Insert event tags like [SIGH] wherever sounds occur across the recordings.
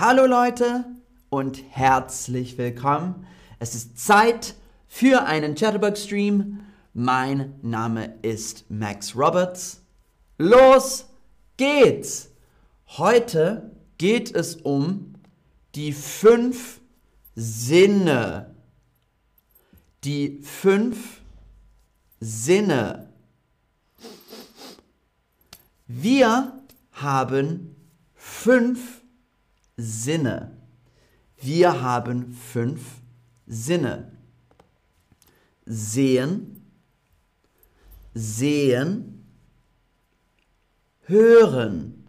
Hallo Leute und herzlich willkommen. Es ist Zeit für einen Chatterbug-Stream. Mein Name ist Max Roberts. Los geht's! Heute geht es um die fünf Sinne. Die fünf Sinne. Wir haben fünf Sinne. Wir haben fünf Sinne. Sehen, sehen, hören,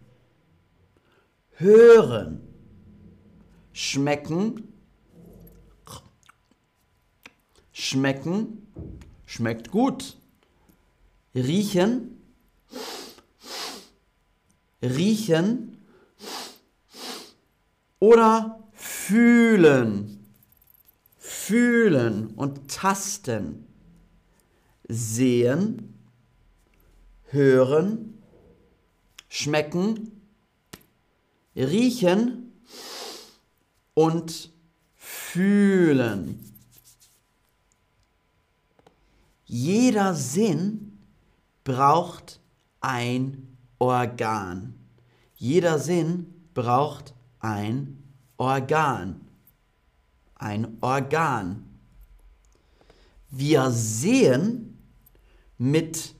hören, schmecken, schmecken, schmeckt gut, riechen, riechen oder fühlen, fühlen und tasten, sehen, hören, schmecken, riechen. Und fühlen. Jeder Sinn braucht ein Organ. Jeder Sinn braucht ein Organ. Ein Organ. Wir sehen mit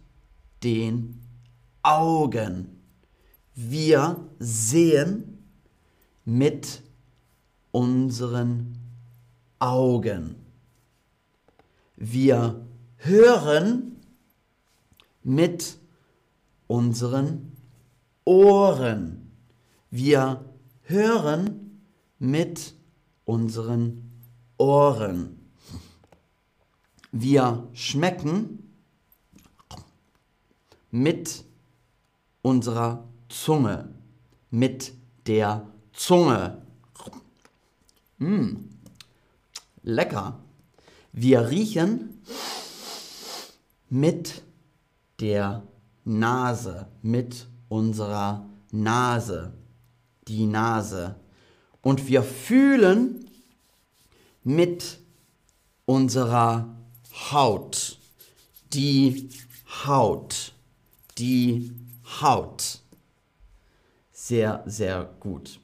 den Augen. Wir sehen mit unseren Augen. Wir hören mit unseren Ohren. Wir hören mit unseren Ohren. Wir schmecken mit unserer Zunge. Mit der Zunge. Mmh. Lecker. Wir riechen mit der Nase, mit unserer Nase, die Nase. Und wir fühlen mit unserer Haut, die Haut, die Haut. Sehr, sehr gut.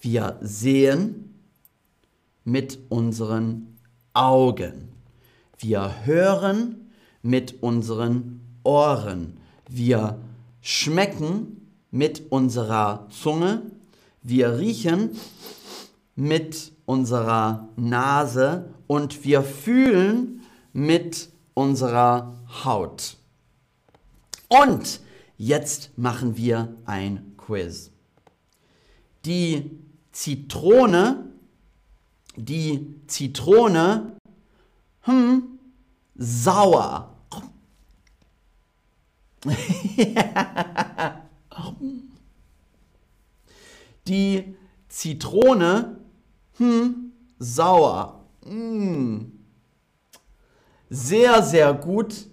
Wir sehen mit unseren Augen. Wir hören mit unseren Ohren. Wir schmecken mit unserer Zunge. Wir riechen mit unserer Nase und wir fühlen mit unserer Haut. Und jetzt machen wir ein Quiz. Die Zitrone, die Zitrone, hm, sauer. [LAUGHS] die Zitrone, hm, sauer. Mm. Sehr, sehr gut.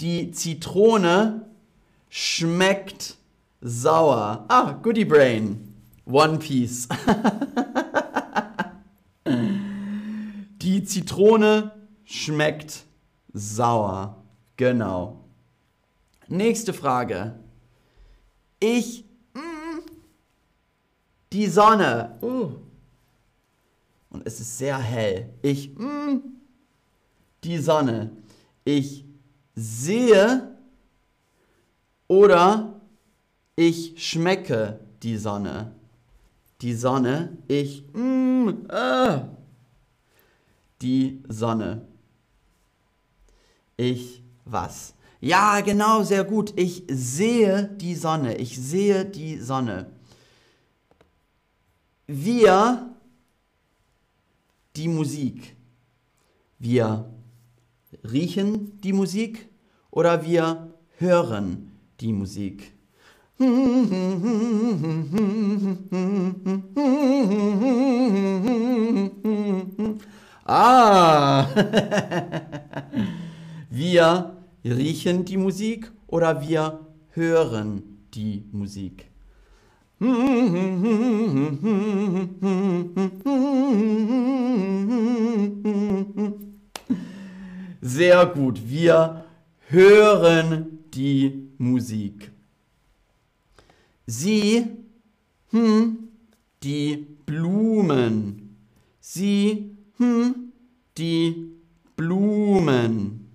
Die Zitrone schmeckt sauer. Ah, Goodie Brain. One Piece. [LAUGHS] Die Zitrone schmeckt sauer. Genau. Nächste Frage. Ich. Mm, die Sonne. Uh. Und es ist sehr hell. Ich. Mm, die Sonne. Ich sehe oder ich schmecke die Sonne. Die Sonne, ich, mm, äh, die Sonne. Ich was? Ja, genau, sehr gut. Ich sehe die Sonne. Ich sehe die Sonne. Wir die Musik. Wir riechen die Musik oder wir hören die Musik. [LAUGHS] Ah, [LAUGHS] wir riechen die Musik oder wir hören die Musik. Sehr gut, wir hören die Musik. Sie, hm, die Blumen. Sie, hm, die Blumen.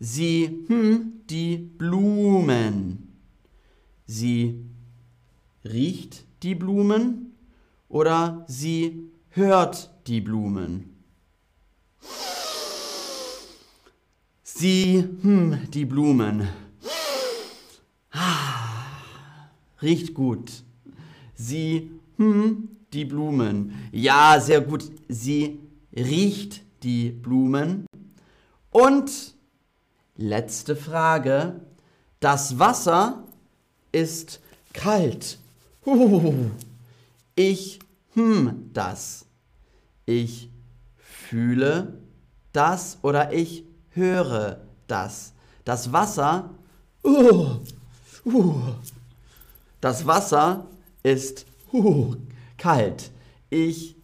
Sie, hm, die Blumen. Sie riecht die Blumen oder sie hört die Blumen. Sie, hm, die Blumen. Ah, riecht gut. Sie, hm, die Blumen. Ja, sehr gut. Sie riecht die Blumen. Und letzte Frage. Das Wasser ist kalt. Ich, hm, das. Ich fühle das oder ich höre das. Das Wasser, uh, das Wasser ist uh, kalt. Ich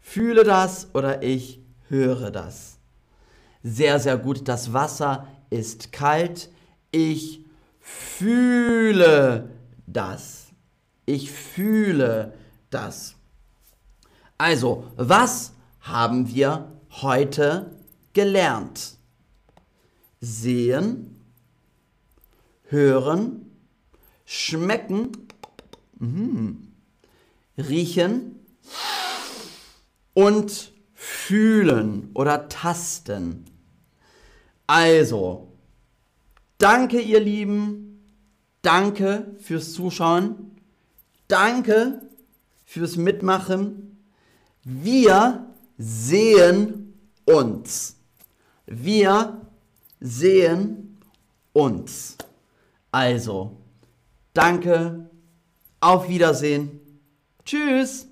fühle das oder ich höre das. Sehr, sehr gut. Das Wasser ist kalt. Ich fühle das. Ich fühle das. Also, was haben wir heute gelernt? Sehen, hören, schmecken, mm, riechen und fühlen oder tasten. Also, danke ihr Lieben, danke fürs Zuschauen, danke fürs Mitmachen. Wir sehen uns. Wir sehen uns. Also, danke, auf Wiedersehen, tschüss.